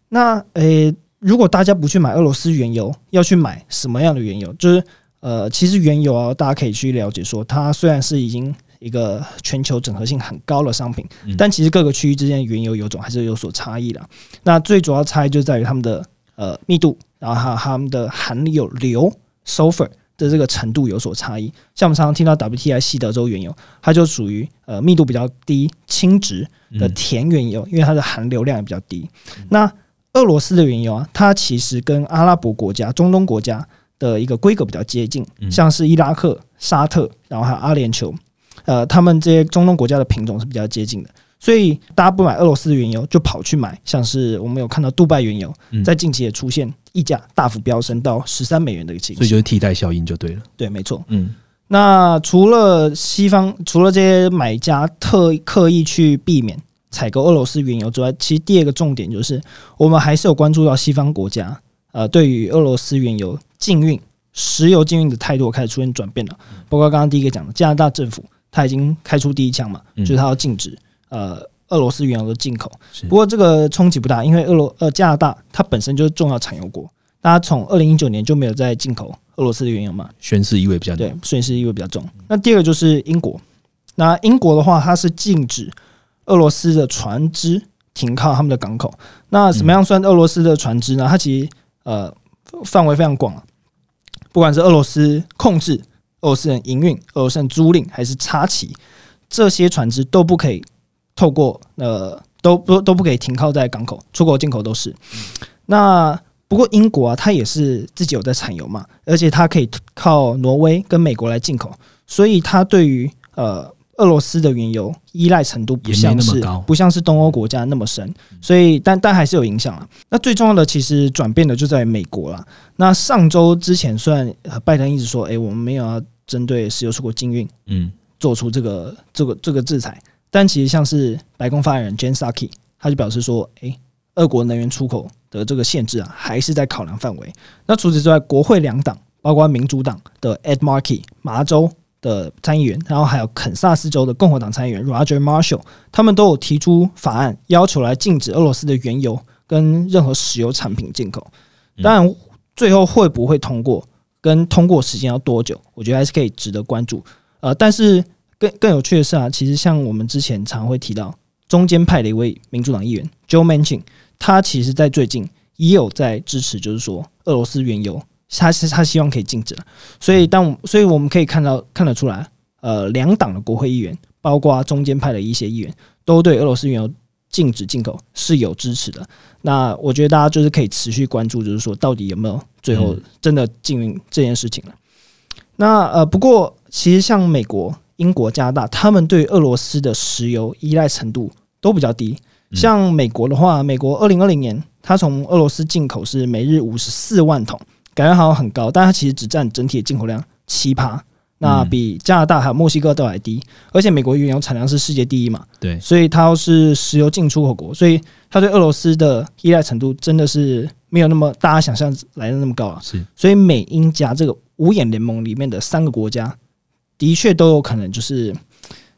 那呃，如果大家不去买俄罗斯原油，要去买什么样的原油？就是呃，其实原油啊，大家可以去了解说，它虽然是已经。一个全球整合性很高的商品，但其实各个区域之间原油油种还是有所差异的。那最主要差异就在于它们的呃密度，然后还有它们的含有硫 sulfur 的这个程度有所差异。像我们常常听到 WTI 西德州原油，它就属于呃密度比较低、轻质的甜原油，因为它的含硫量也比较低。那俄罗斯的原油啊，它其实跟阿拉伯国家、中东国家的一个规格比较接近，像是伊拉克、沙特，然后还有阿联酋。呃，他们这些中东国家的品种是比较接近的，所以大家不买俄罗斯的原油，就跑去买像是我们有看到杜拜原油，在近期也出现溢价大幅飙升到十三美元的一个情况，所以就是替代效应就对了。对，没错。嗯，那除了西方，除了这些买家特刻意去避免采购俄罗斯原油之外，其实第二个重点就是我们还是有关注到西方国家，呃，对于俄罗斯原油禁运、石油禁运的态度开始出现转变了。包括刚刚第一个讲的加拿大政府。他已经开出第一枪嘛，就是他要禁止呃俄罗斯原油的进口。不过这个冲击不大，因为俄罗呃加拿大它本身就是重要产油国，大家从二零一九年就没有再进口俄罗斯的原油嘛，宣示意味比较对，宣示意味比较重。那第二个就是英国，那英国的话，它是禁止俄罗斯的船只停靠他们的港口。那怎么样算俄罗斯的船只呢？它其实呃范围非常广啊，不管是俄罗斯控制。俄罗斯人营运、俄罗斯人租赁还是插旗，这些船只都不可以透过呃，都不都不可以停靠在港口，出口进口都是。那不过英国啊，它也是自己有在产油嘛，而且它可以靠挪威跟美国来进口，所以它对于呃俄罗斯的原油依赖程度不像是不像是东欧国家那么深，所以但但还是有影响啊。那最重要的其实转变的就在美国了。那上周之前，虽然拜登一直说，哎，我们没有要。针对石油出口禁运，嗯，做出这个这个这个制裁，但其实像是白宫发言人 Jen Psaki，他就表示说，诶，俄国能源出口的这个限制啊，还是在考量范围。那除此之外，国会两党，包括民主党的 Ed Markey 麻州的参议员，然后还有肯萨斯州的共和党参议员 Roger Marshall，他们都有提出法案，要求来禁止俄罗斯的原油跟任何石油产品进口。当然，最后会不会通过？跟通过时间要多久？我觉得还是可以值得关注。呃，但是更更有趣的是啊，其实像我们之前常会提到中间派的一位民主党议员 Joe Manchin，他其实在最近也有在支持，就是说俄罗斯原油，他是他希望可以禁止。所以当所以我们可以看到看得出来，呃，两党的国会议员，包括中间派的一些议员，都对俄罗斯原油禁止进口是有支持的。那我觉得大家就是可以持续关注，就是说到底有没有。最后真的禁运这件事情了。那呃，不过其实像美国、英国、加拿大，他们对俄罗斯的石油依赖程度都比较低。像美国的话，美国二零二零年它从俄罗斯进口是每日五十四万桶，感觉好像很高，但它其实只占整体的进口量七趴。那比加拿大还有墨西哥都还低，而且美国原油产量是世界第一嘛，对，所以它是石油进出口国，所以它对俄罗斯的依赖程度真的是没有那么大家想象来的那么高啊。是，所以美英加这个五眼联盟里面的三个国家，的确都有可能就是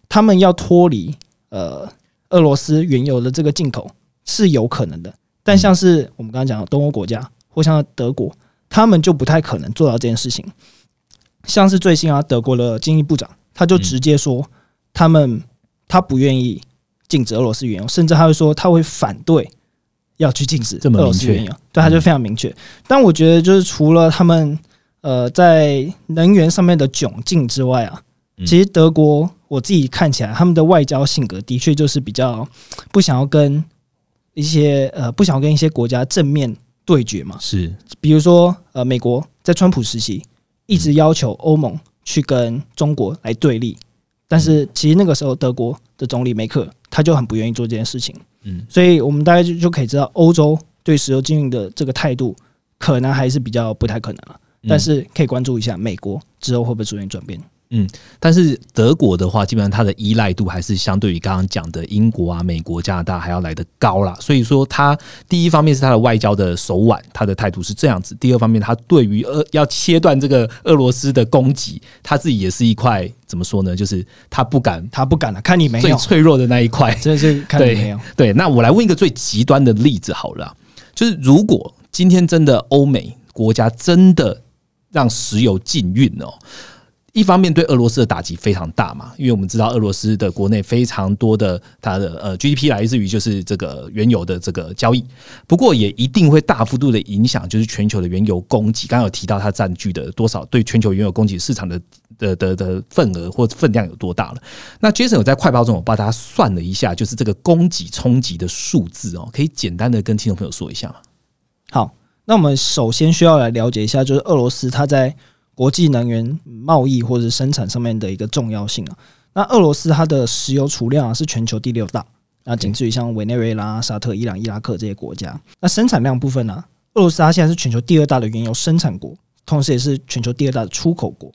他们要脱离呃俄罗斯原油的这个进口是有可能的，但像是我们刚刚讲的东欧国家或像德国。他们就不太可能做到这件事情。像是最新啊，德国的经济部长他就直接说，他们他不愿意禁止俄罗斯原油，甚至他会说他会反对要去禁止俄罗斯原油。对，他就非常明确。但我觉得，就是除了他们呃在能源上面的窘境之外啊，其实德国我自己看起来，他们的外交性格的确就是比较不想要跟一些呃不想要跟一些国家正面对决嘛。是，比如说呃，美国在川普时期。一直要求欧盟去跟中国来对立，但是其实那个时候德国的总理梅克他就很不愿意做这件事情，嗯，所以我们大概就就可以知道欧洲对石油经营的这个态度可能还是比较不太可能了，但是可以关注一下美国之后会不会出现转变。嗯，但是德国的话，基本上它的依赖度还是相对于刚刚讲的英国啊、美国、加拿大还要来的高啦。所以说，它第一方面是它的外交的手腕，它的态度是这样子；第二方面，它对于俄要切断这个俄罗斯的供给，它自己也是一块怎么说呢？就是他不敢，他不敢了。看你没有最脆弱的那一块，这是看你没有。对，那我来问一个最极端的例子好了，就是如果今天真的欧美国家真的让石油禁运哦。一方面对俄罗斯的打击非常大嘛，因为我们知道俄罗斯的国内非常多的它的呃 GDP 来自于就是这个原油的这个交易，不过也一定会大幅度的影响就是全球的原油供给。刚刚有提到它占据的多少对全球原油供给市场的的的的份额或分量有多大了。那 Jason 有在快报中我帮大家算了一下，就是这个供给冲击的数字哦，可以简单的跟听众朋友说一下吗？好，那我们首先需要来了解一下，就是俄罗斯它在国际能源贸易或者生产上面的一个重要性啊，那俄罗斯它的石油储量啊是全球第六大，那仅次于像委内瑞拉、沙特、伊朗、伊拉克这些国家。那生产量部分呢，俄罗斯它现在是全球第二大的原油生产国，同时也是全球第二大的出口国。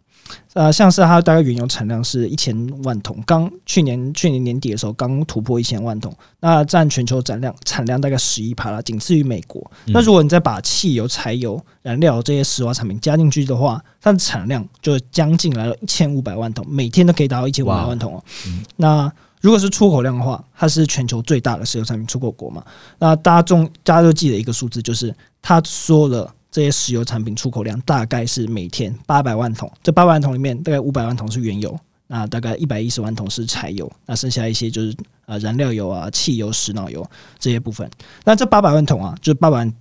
呃，像是它大概原油产量是一千万桶，刚去年去年年底的时候刚突破一千万桶，那占全球产量产量大概十一帕了，仅次于美国。那如果你再把汽油、柴油、燃料这些石化产品加进去的话，它的产量就将近来了一千五百万桶，每天都可以达到一千五百万桶哦。那如果是出口量的话，它是全球最大的石油产品出口国嘛？那大家中大家都记得一个数字，就是他说了。这些石油产品出口量大概是每天八百万桶，这八百万桶里面大概五百万桶是原油，那大概一百一十万桶是柴油，那剩下一些就是呃燃料油啊、汽油、石脑油这些部分。那这八百万桶啊，就是八百万，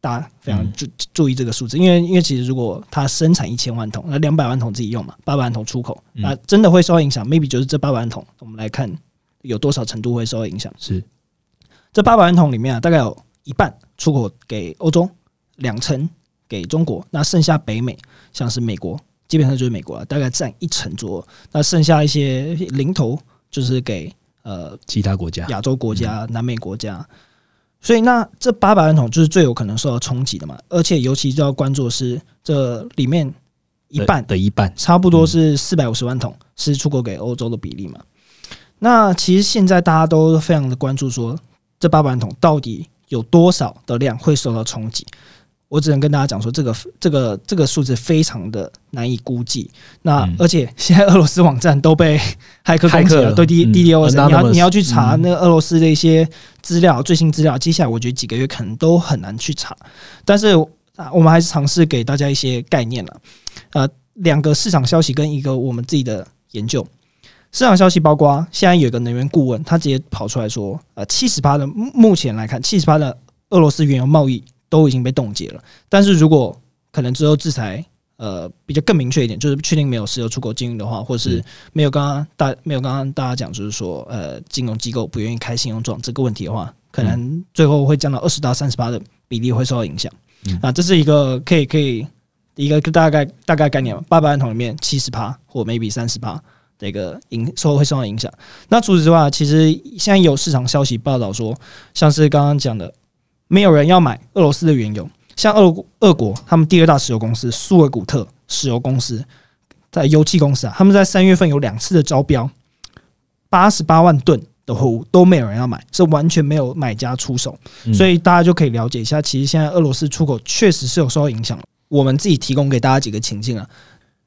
大家非常注注意这个数字，因为因为其实如果它生产一千万桶，那两百万桶自己用嘛，八百万桶出口，那真的会受到影响。maybe 就是这八百万桶，我们来看有多少程度会受到影响。是这八百万桶里面啊，大概有一半出口给欧洲。两成给中国，那剩下北美，像是美国，基本上就是美国了，大概占一成左右。那剩下一些零头，就是给呃其他国家、亚洲国家、南美国家。所以，那这八百万桶就是最有可能受到冲击的嘛。而且，尤其就要关注的是这里面一半的一半，差不多是四百五十万桶是出口给欧洲的比例嘛。那其实现在大家都非常的关注，说这八百万桶到底有多少的量会受到冲击？我只能跟大家讲说，这个这个这个数字非常的难以估计。那而且现在俄罗斯网站都被骇客攻击了，对 D D D O S，你要你要去查那个俄罗斯的一些资料、最新资料，接下来我觉得几个月可能都很难去查。但是我们还是尝试给大家一些概念了。呃，两个市场消息跟一个我们自己的研究。市场消息包括现在有一个能源顾问，他直接跑出来说，呃，七十八的目前来看，七十八的俄罗斯原油贸易。都已经被冻结了，但是如果可能之后制裁，呃，比较更明确一点，就是确定没有石油出口经营的话，或是没有刚刚大没有刚刚大家讲，就是说，呃，金融机构不愿意开信用状这个问题的话，可能最后会降到二十到三十八的比例会受到影响。啊，这是一个可以可以一个大概大概概念八百万桶里面七十趴或 maybe 三十趴的一个影受会受到影响。那除此之外，其实现在有市场消息报道说，像是刚刚讲的。没有人要买俄罗斯的原油，像俄俄国他们第二大石油公司苏尔古特石油公司在油气公司啊，他们在三月份有两次的招标，八十八万吨的货物都没有人要买，是完全没有买家出手，所以大家就可以了解一下，其实现在俄罗斯出口确实是有受到影响。我们自己提供给大家几个情境啊，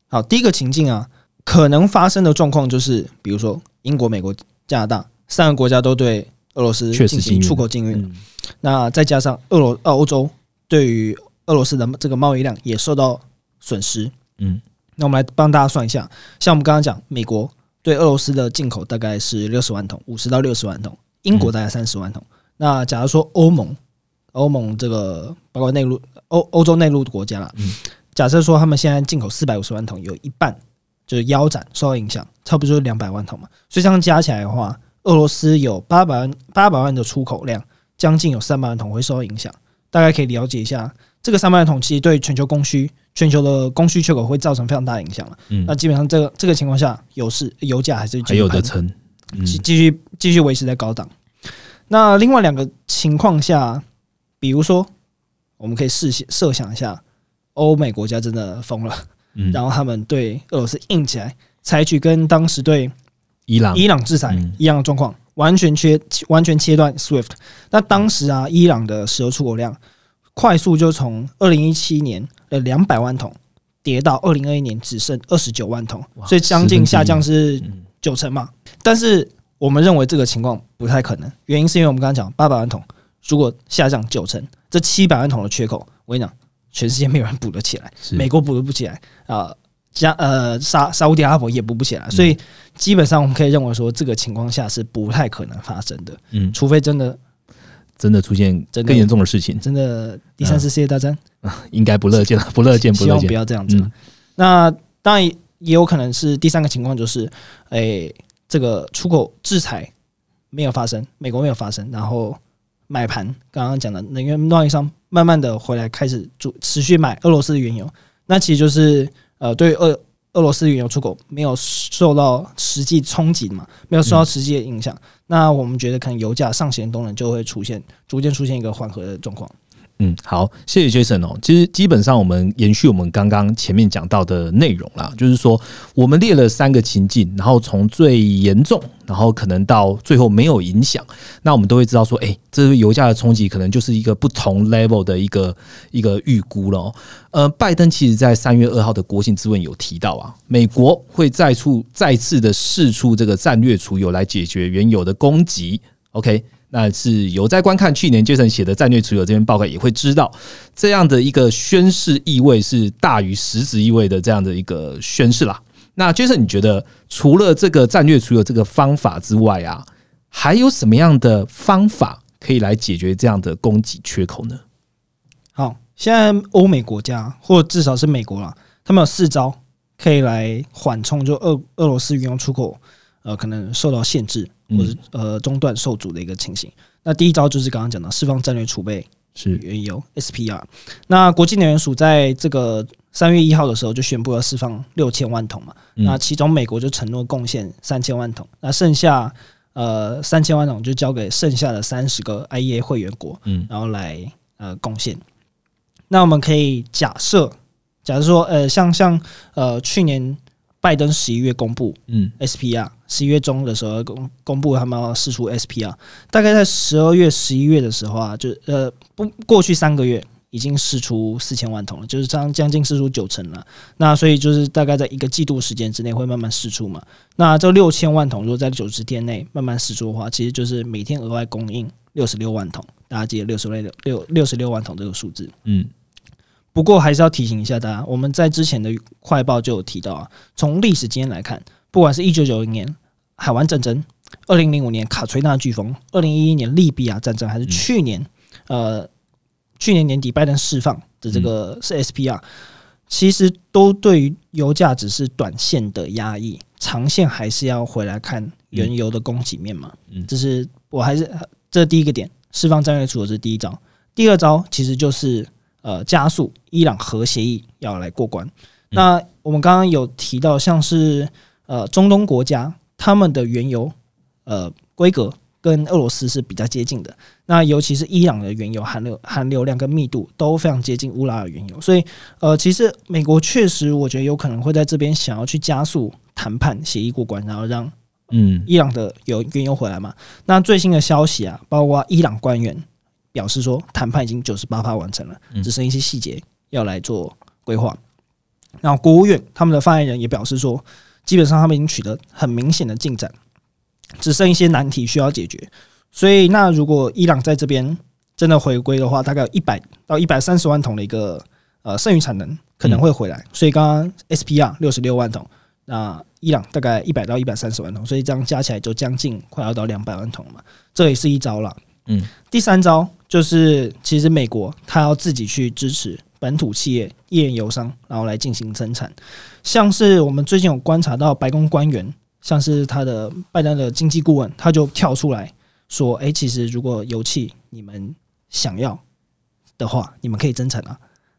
好，第一个情境啊，可能发生的状况就是，比如说英国、美国、加拿大三个国家都对。俄罗斯进行出口禁运，那再加上俄罗呃欧洲对于俄罗斯的这个贸易量也受到损失。嗯，那我们来帮大家算一下，像我们刚刚讲，美国对俄罗斯的进口大概是六十万桶，五十到六十万桶，英国大概三十万桶。那假如说欧盟，欧盟这个包括内陆欧欧洲内陆国家啦，假设说他们现在进口四百五十万桶，有一半就是腰斩受到影响，差不多就是两百万桶嘛。所以这样加起来的话，俄罗斯有八百万八百万的出口量，将近有三百万桶会受到影响。大概可以了解一下，这个三百万桶其实对全球供需、全球的供需缺口会造成非常大的影响了。嗯那基本上这个这个情况下，油市油价还是继还有的撑，嗯继继续继续维持在高档。那另外两个情况下，比如说，我们可以试想设想一下，欧美国家真的疯了，嗯，然后他们对俄罗斯硬起来，采取跟当时对伊朗伊朗制裁嗯一样的状况，完全切完全切断 SWIFT。那当时啊，伊朗的石油出口量快速就从二零一七年的两百万桶跌到二零二一年只剩二十九万桶，所以将近下降是嗯九成嘛。但是我们认为这个情况不太可能，原因是因为我们刚刚讲八百万桶，如果下降九成，这七百万桶的缺口，我跟你讲，全世界没有人补得起来，美国补得不起来啊。加呃沙沙乌地阿拉伯也补不起来，嗯所以基本上我们可以认为说，这个情况下是不太可能发生的，嗯，除非真的真的出现更严重的事情，真的第三次世界大战，应该不乐见了，不乐见，不乐见。希望不。要这样子。嗯。那当然也有可能是第三个情况，就是诶、这个出口制裁没有发生，美国没有发生，然后买盘刚刚讲的能源贸易商慢慢的回来开始主持续买俄罗斯的原油，那其实就是呃对俄俄罗斯原油出口没有受到实际冲击嘛，没有受到实际的影响，那我们觉得可能油价上行动能就会出现逐渐出现一个缓和的状况。嗯，好，谢谢 Jason 哦。其实基本上我们延续我们刚刚前面讲到的内容啦，就是说我们列了三个情境，然后从最严重，然后可能到最后没有影响，那我们都会知道说，哎、这个油价的冲击可能就是一个不同 level 的一个一个预估了、呃，拜登其实在三月二号的国情咨文有提到啊，美国会再出再次的试出这个战略储油来解决原油的供给。OK，那是有在观看去年 Jason 写的战略储油这篇报告，也会知道这样的一个宣示意味是大于实质意味的这样的一个宣示啦。那 Jason，你觉得除了这个战略储油这个方法之外啊，还有什么样的方法可以来解决这样的供给缺口呢？好，现在欧美国家或至少是美国啦，他们有四招可以来缓冲就俄俄罗斯原油出口呃可能受到限制或者呃中断受阻的一个情形。那第一招就是刚刚讲的释放战略储备是原油 SPR。那国际能源署在这个三月一号的时候就宣布要释放六千万桶嘛，嗯那其中美国就承诺贡献三千万桶，那剩下呃三千万桶就交给剩下的三十个 IEA 会员国，嗯然后来呃贡献。那我们可以假设，假如说呃像像呃去年拜登十一月公布嗯 SPR，十一月中的时候公公布他们要试出 SPR，大概在十二月、十一月的时候啊，就呃不过去三个月已经试出四千万桶了，就是将将近试出九成了。那所以就是大概在一个季度时间之内会慢慢试出嘛。那这六千万桶如果在九十天内慢慢试出的话，其实就是每天额外供应六十六万桶，大家记得六十六六六十六万桶这个数字。嗯不过还是要提醒一下大家，我们在之前的快报就有提到啊，从历史经验来看，不管是一九九零年海湾战争、二零零五年卡崔娜飓风、二零一一年利比亚战争，还是去年、呃去年年底拜登释放的这个是 SPR，、其实都对于油价只是短线的压抑，长线还是要回来看原油的供给面嘛。嗯这是我还是这是第一个点，释放战略储油这是第一招。第二招其实就是呃加速伊朗核协议要来过关。那我们刚刚有提到，像是呃中东国家他们的原油呃规格跟俄罗斯是比较接近的。那尤其是伊朗的原油含流含流量跟密度都非常接近乌拉尔原油，所以呃其实美国确实我觉得有可能会在这边想要去加速谈判协议过关，然后让嗯伊朗的有原油回来嘛。那最新的消息啊，包括伊朗官员表示说，谈判已经九十八完成了，嗯只剩一些细节要来做规划。然后国务院他们的发言人也表示说，基本上他们已经取得很明显的进展，只剩一些难题需要解决。所以，那如果伊朗在这边真的回归的话，大概有一百到一百三十万桶的一个呃剩余产能可能会回来。所以刚刚 SPR 六十六万桶，那伊朗大概一百到一百三十万桶，所以这样加起来就将近快要到两百万桶嘛。这也是一招了。嗯，第三招就是其实美国它要自己去支持本土企业、页岩油商，然后来进行增产。像是我们最近有观察到白宫官员，像是他的拜登的经济顾问，他就跳出来说：“诶，其实如果油气你们想要的话，你们可以增产啊。”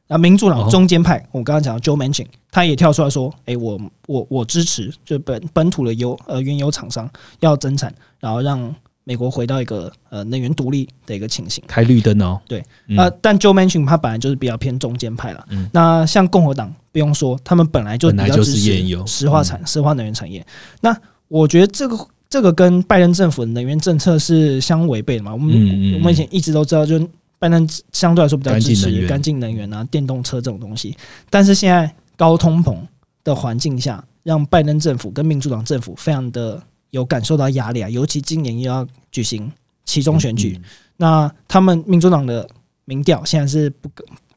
那民主党中间派，我刚刚讲 Joe Manchin，他也跳出来说：“诶，我我我支持，就本本土的油呃原油厂商要增产，然后让。”美国回到一个呃能源独立的一个情形，开绿灯哦。对，呃，但 Joe Manchin 他本来就是比较偏中间派了。嗯那像共和党不用说，他们本来就比较支持石化产、石化能源产业。那我觉得这个这个跟拜登政府的能源政策是相违背的嘛。我们我们以前一直都知道，就拜登相对来说比较支持干净能源啊、电动车这种东西。但是现在高通膨的环境下，让拜登政府跟民主党政府非常的。有感受到压力啊，尤其今年又要举行其中选举，那他们民主党的民调现在是不，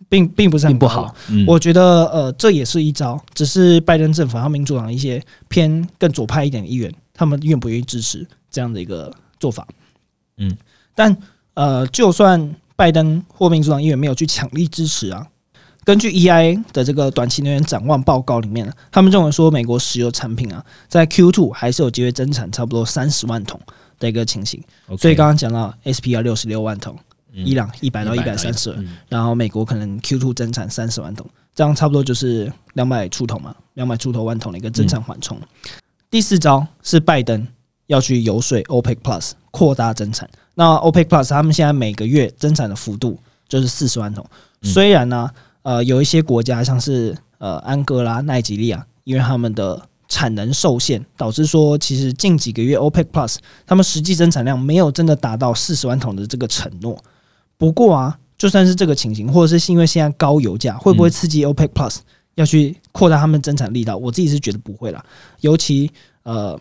并并不是很不好。我觉得呃，这也是一招，只是拜登政府和民主党一些偏更左派一点的议员，他们愿不愿意支持这样的一个做法？嗯，但呃，就算拜登或民主党议员没有去强力支持啊。根据 EIA 的这个短期能源展望报告里面，他们认为说美国石油产品啊，在 Q two 还是有机会增产差不多三十万桶的一个情形。所以刚刚讲到 SPR 六十六万桶，伊朗一百到一百三十，然后美国可能 Q two 增产三十万桶，这样差不多就是两百出头嘛，两百出头万桶的一个增产缓冲。第四招是拜登要去游说 OPEC Plus 扩大增产。那 OPEC Plus 他们现在每个月增产的幅度就是四十万桶，虽然呢。呃，有一些国家像是呃安哥拉、奈及利亚，因为他们的产能受限，导致说其实近几个月 OPEC Plus 他们实际增产量没有真的达到四十万桶的这个承诺。不过啊，就算是这个情形，或者是因为现在高油价，会不会刺激 OPEC Plus 要去扩大他们增产力道？我自己是觉得不会啦。尤其呃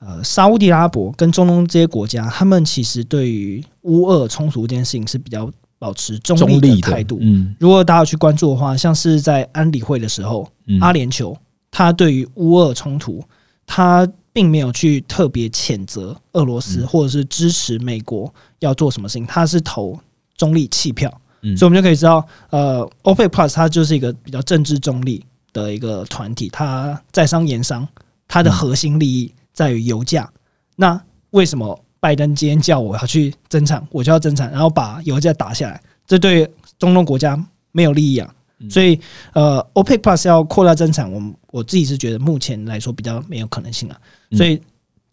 呃，沙地阿拉伯跟中东这些国家，他们其实对于乌俄冲突这件事情是比较。保持中立的态度。嗯，如果大家去关注的话，像是在安理会的时候，阿联酋他对于乌俄冲突，他并没有去特别谴责俄罗斯，或者是支持美国要做什么事情，他是投中立弃票。嗯，所以我们就可以知道，呃，OPEC Plus 它就是一个比较政治中立的一个团体，它在商言商，它的核心利益在于油价。那为什么？拜登今天叫我要去增产，我就要增产，然后把油价打下来，这对中东国家没有利益啊。所以，呃，OPEC Plus 要扩大增产，我我自己是觉得目前来说比较没有可能性了。所以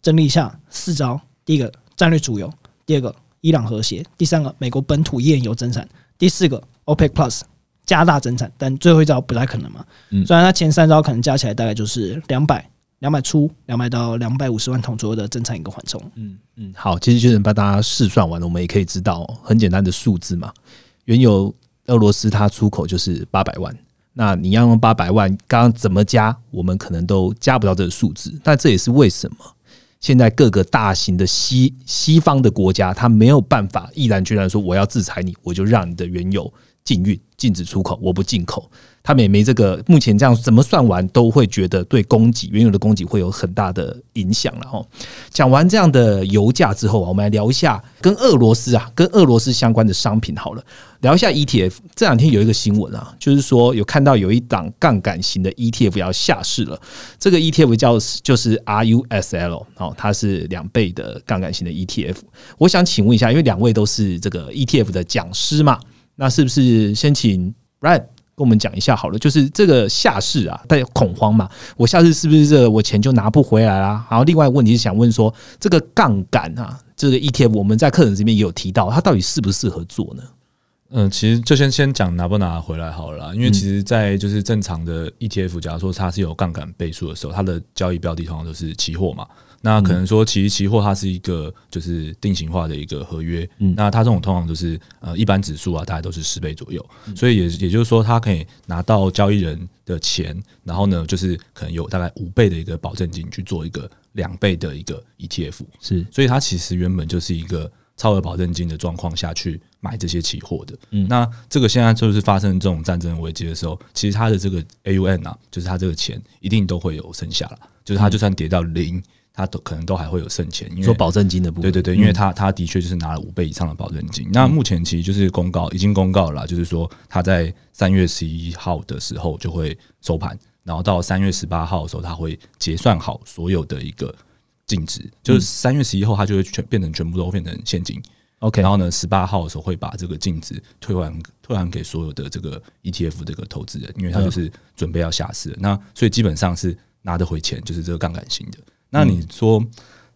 整理一下四招：第一个战略主油，第二个伊朗和谐，第三个美国本土页岩油增产，第四个 OPEC Plus 加大增产。但最后一招不太可能嘛？虽然它前三招可能加起来大概就是两百。两百出，两百到两百五十万桶左右的增产一个缓冲。嗯嗯，好，其实就是把大家试算完了，我们也可以知道很简单的数字嘛。原油俄罗斯它出口就是八百万，那你要用八百万，刚刚怎么加，我们可能都加不到这个数字。但这也是为什么现在各个大型的西西方的国家，它没有办法毅然决然说我要制裁你，我就让你的原油禁运、禁止出口，我不进口。他们也没这个，目前这样怎么算完都会觉得对供给原油的供给会有很大的影响了哦。讲完这样的油价之后啊，我们来聊一下跟俄罗斯啊，跟俄罗斯相关的商品好了。聊一下 ETF，这两天有一个新闻啊，就是说有看到有一档杠杆型的 ETF 要下市了。这个 ETF 叫就是 RUSL 哦，它是两倍的杠杆型的 ETF。我想请问一下，因为两位都是这个 ETF 的讲师嘛，那是不是先请 Brad？跟我们讲一下好了，就是这个下市啊，大家恐慌嘛？我下市是不是这我钱就拿不回来啦？然后另外一个问题是想问说，这个杠杆啊，这个 ETF 我们在课程这边也有提到，它到底适不适合做呢？嗯，其实就先先讲拿不拿回来好了，因为其实，在就是正常的 ETF，假如说它是有杠杆倍数的时候，它的交易标的通常都是期货嘛。那可能说，其实期货它是一个就是定型化的一个合约，那它这种通常就是呃一般指数啊，大概都是十倍左右，所以也也就是说，它可以拿到交易人的钱，然后呢，就是可能有大概五倍的一个保证金去做一个两倍的一个 ETF，是，所以它其实原本就是一个超额保证金的状况下去买这些期货的。嗯，那这个现在就是发生这种战争危机的时候，其实它的这个 AUN 啊，就是它这个钱一定都会有剩下了，就是它就算跌到零。他都可能都还会有剩钱，因为说保证金的部分，对对对，因为他他的确就是拿了五倍以上的保证金。那目前其实就是公告已经公告了，就是说他在三月十一号的时候就会收盘，然后到三月十八号的时候他会结算好所有的一个净值，就是三月十一号他就会全变成全部都变成现金。OK，然后呢，十八号的时候会把这个净值退还退还给所有的这个 ETF 这个投资人，因为他就是准备要下市了。那所以基本上是拿得回钱，就是这个杠杆型的。那你说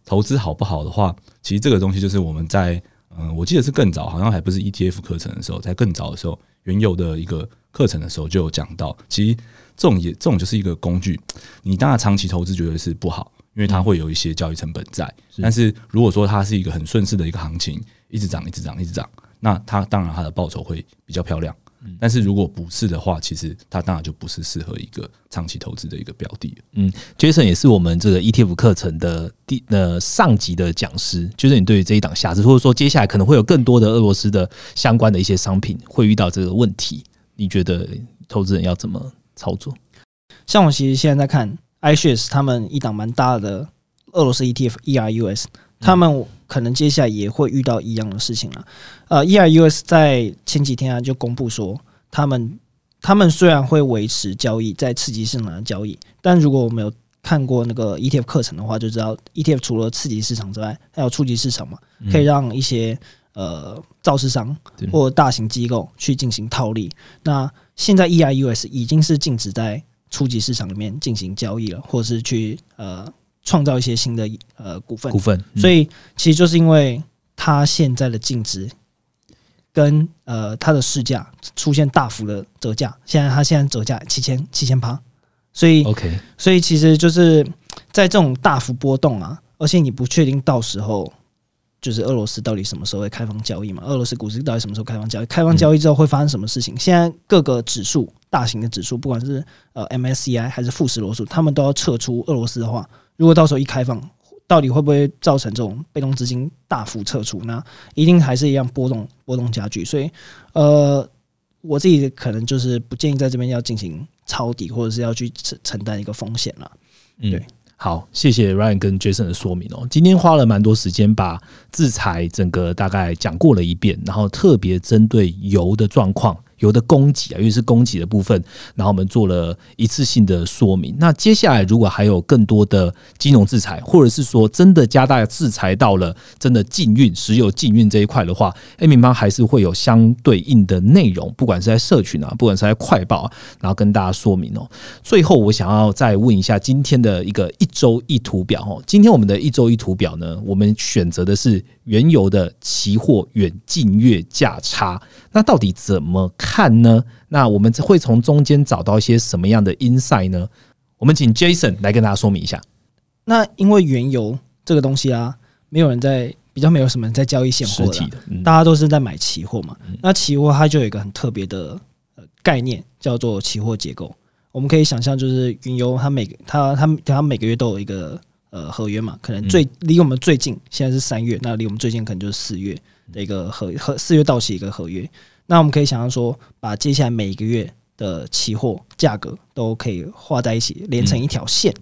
投资好不好的话，其实这个东西就是我们在嗯，我记得是更早，好像还不是 ETF 课程的时候，在更早的时候，原有的一个课程的时候就有讲到，其实这种也这种就是一个工具，你当然长期投资绝对是不好，因为它会有一些交易成本在。但是如果说它是一个很顺势的一个行情，一直涨，一直涨，一直涨，那它当然它的报酬会比较漂亮。但是如果不是的话，其实它当然就不是适合一个长期投资的一个标的。嗯，Jason 也是我们这个 ETF 课程的第呃上级的讲师。就是你对于这一档瑕疵，或者说接下来可能会有更多的俄罗斯的相关的一些商品会遇到这个问题，你觉得投资人要怎么操作？像我其实现在在看 iShares，他们一档蛮大的俄罗斯 ETF ERUS。他们可能接下来也会遇到一样的事情了。呃，EIUS 在前几天啊就公布说，他们他们虽然会维持交易在刺激市场的交易，但如果我们有看过那个 ETF 课程的话，就知道 ETF 除了刺激市场之外，还有初级市场嘛，可以让一些呃造市商或大型机构去进行套利。那现在 EIUS 已经是禁止在初级市场里面进行交易了，或者是去呃。创造一些新的呃股份，股份，所以其实就是因为它现在的净值跟呃它的市价出现大幅的折价，现在它现在折价七千七千八，所以 OK，所以其实就是在这种大幅波动啊，而且你不确定到时候就是俄罗斯到底什么时候会开放交易嘛？俄罗斯股市到底什么时候开放交易？开放交易之后会发生什么事情？现在各个指数大型的指数，不管是呃 MSCI 还是富时罗素，他们都要撤出俄罗斯的话。如果到时候一开放，到底会不会造成这种被动资金大幅撤出？那一定还是一样波动波动加剧。所以，呃，我自己可能就是不建议在这边要进行抄底，或者是要去承承担一个风险了。嗯，好，谢谢 Ryan 跟 Jason 的说明哦。今天花了蛮多时间把制裁整个大概讲过了一遍，然后特别针对油的状况。有的供给啊，因为是供给的部分，然后我们做了一次性的说明。那接下来如果还有更多的金融制裁，或者是说真的加大制裁到了真的禁运石油禁运这一块的话，A 米方还是会有相对应的内容，不管是在社群啊，不管是在快报，然后跟大家说明哦。最后我想要再问一下今天的一个一周一图表哦，今天我们的一周一图表呢，我们选择的是原油的期货远近月价差，那到底怎么看？看呢？那我们会从中间找到一些什么样的 insight 呢？我们请 Jason 来跟大家说明一下。那因为原油这个东西啊，没有人在比较没有什么人在交易现货的，大家都是在买期货嘛。那期货它就有一个很特别的概念，叫做期货结构。我们可以想象，就是原油它每它它它每个月都有一个呃合约嘛，可能最离我们最近现在是三月，那离我们最近可能就是四月的一个合合四月到期一个合约。那我们可以想象说，把接下来每一个月的期货价格都可以画在一起，连成一条线。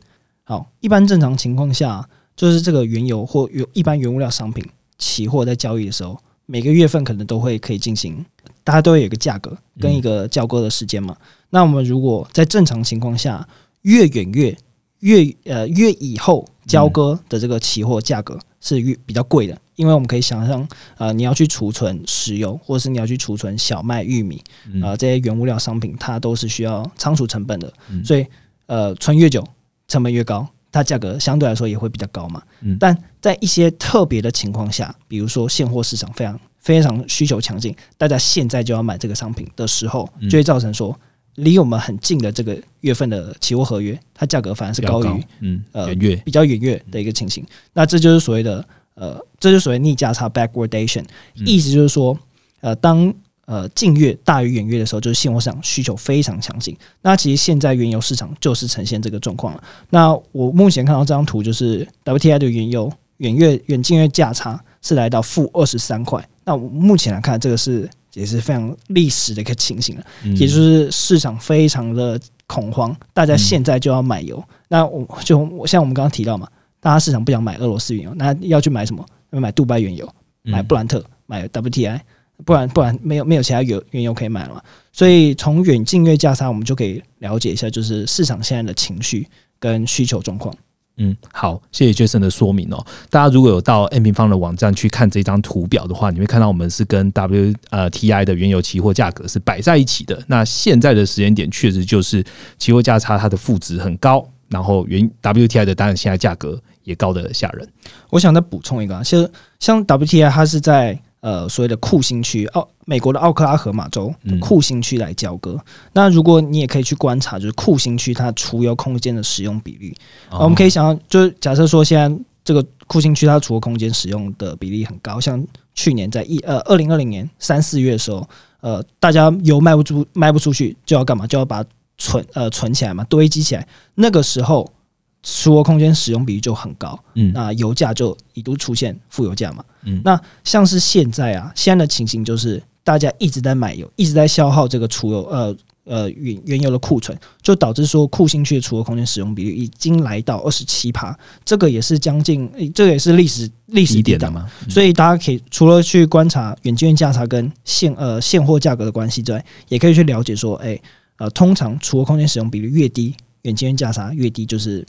好，一般正常情况下，就是这个原油或有一般原物料商品期货在交易的时候，每个月份可能都会可以进行，大家都会有一个价格跟一个交割的时间嘛。那我们如果在正常情况下，越远越越呃越以后交割的这个期货价格是越比较贵的。因为我们可以想象，呃，你要去储存石油，或者是你要去储存小麦、玉米，啊，这些原物料商品，它都是需要仓储成本的，所以，呃，存越久，成本越高，它价格相对来说也会比较高嘛。但在一些特别的情况下，比如说现货市场非常非常需求强劲，大家现在就要买这个商品的时候，就会造成说，离我们很近的这个月份的期货合约，它价格反而是高于，嗯，呃远，月比较远月的一个情形。那这就是所谓的。呃，这就所谓逆价差 （backwardation），意思就是说，呃，当呃近月大于远月的时候，就是现货市场需求非常强劲。那其实现在原油市场就是呈现这个状况了。那我目前看到这张图，就是 WTI 的原油远月远近月价差是来到负二十三块。那目前来看，这个是也是非常历史的一个情形了，也就是市场非常的恐慌，大家现在就要买油。那我就我像我们刚刚提到嘛，大家市场不想买俄罗斯原油，那要去买什么？要买杜拜原油，买布兰特，买 WTI，不然不然没有没有其他原原油可以买了嘛。所以从远近月价差，我们就可以了解一下，就是市场现在的情绪跟需求状况。嗯，好，谢谢 Jason 的说明哦。大家如果有到 N 平方的网站去看这张图表的话，你会看到我们是跟 W 呃 TI 的原油期货价格是摆在一起的。那现在的时间点确实就是期货价差它的负值很高，然后原 WTI 的当然现在价格也高的吓人。我想再补充一个，其实像 WTI 它是在。呃，所谓的库欣区，奥美国的奥克拉荷马州库欣区来交割。那如果你也可以去观察，就是库欣区它储油空间的使用比率。我们可以想象，就是假设说现在这个库欣区它储油空间使用的比例很高，像去年在一呃二零二零年三四月的时候，呃，大家油卖不出卖不出去，就要干嘛？就要把存呃存起来嘛，堆积起来。那个时候。储油空间使用比率就很高，嗯，那油价就一度出现负油价嘛，嗯，那像是现在啊，现在的情形就是大家一直在买油，一直在消耗这个储油，呃呃原原油的库存，就导致说库欣区的储油空间使用比率已经来到二十七趴，这个也是将近，这个也是历史历史低的嘛，所以大家可以除了去观察远近价差跟现呃现货价格的关系之外，也可以去了解说，哎呃，通常储油空间使用比率越低，远近价差越低，就是。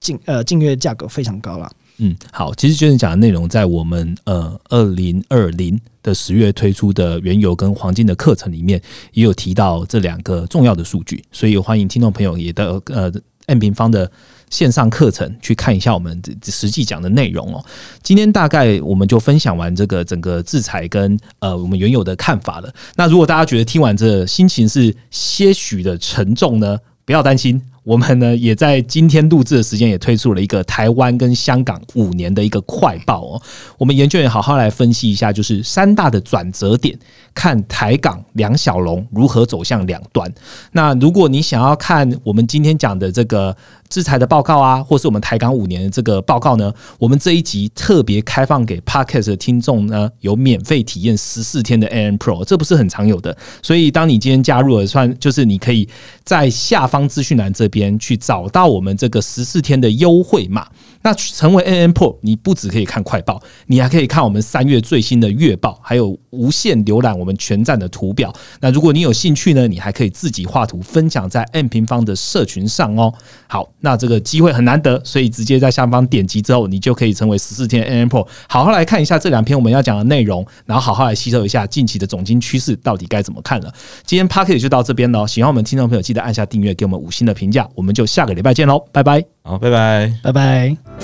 近呃，近月价格非常高了。嗯，好，其实就是讲的内容，在我们呃二零二零的十月推出的原油跟黄金的课程里面，也有提到这两个重要的数据，所以欢迎听众朋友也到呃 M 平方的线上课程去看一下我们实际讲的内容哦。今天大概我们就分享完这个整个制裁跟呃我们原有的看法了。那如果大家觉得听完这心情是些许的沉重呢，不要担心。我们呢，也在今天录制的时间也推出了一个台湾跟香港五年的一个快报哦。我们研究员好好来分析一下，就是三大的转折点，看台港两小龙如何走向两端。那如果你想要看我们今天讲的这个。制裁的报告啊，或是我们台港五年的这个报告呢，我们这一集特别开放给 Podcast 的听众呢，有免费体验十四天的 AN Pro，这不是很常有的。所以当你今天加入了，算就是你可以在下方资讯栏这边去找到我们这个十四天的优惠码。那成为 AN Pro，你不只可以看快报，你还可以看我们三月最新的月报，还有无限浏览我们全站的图表。那如果你有兴趣呢，你还可以自己画图分享在 N 平方的社群上哦。好。那这个机会很难得，所以直接在下方点击之后，你就可以成为十四天 N Pro，好好来看一下这两篇我们要讲的内容，然后好好来吸收一下近期的总金趋势到底该怎么看了。今天 p a r k e t 就到这边了，喜欢我们听众朋友记得按下订阅，给我们五星的评价，我们就下个礼拜见喽，拜拜，好，拜拜，拜拜。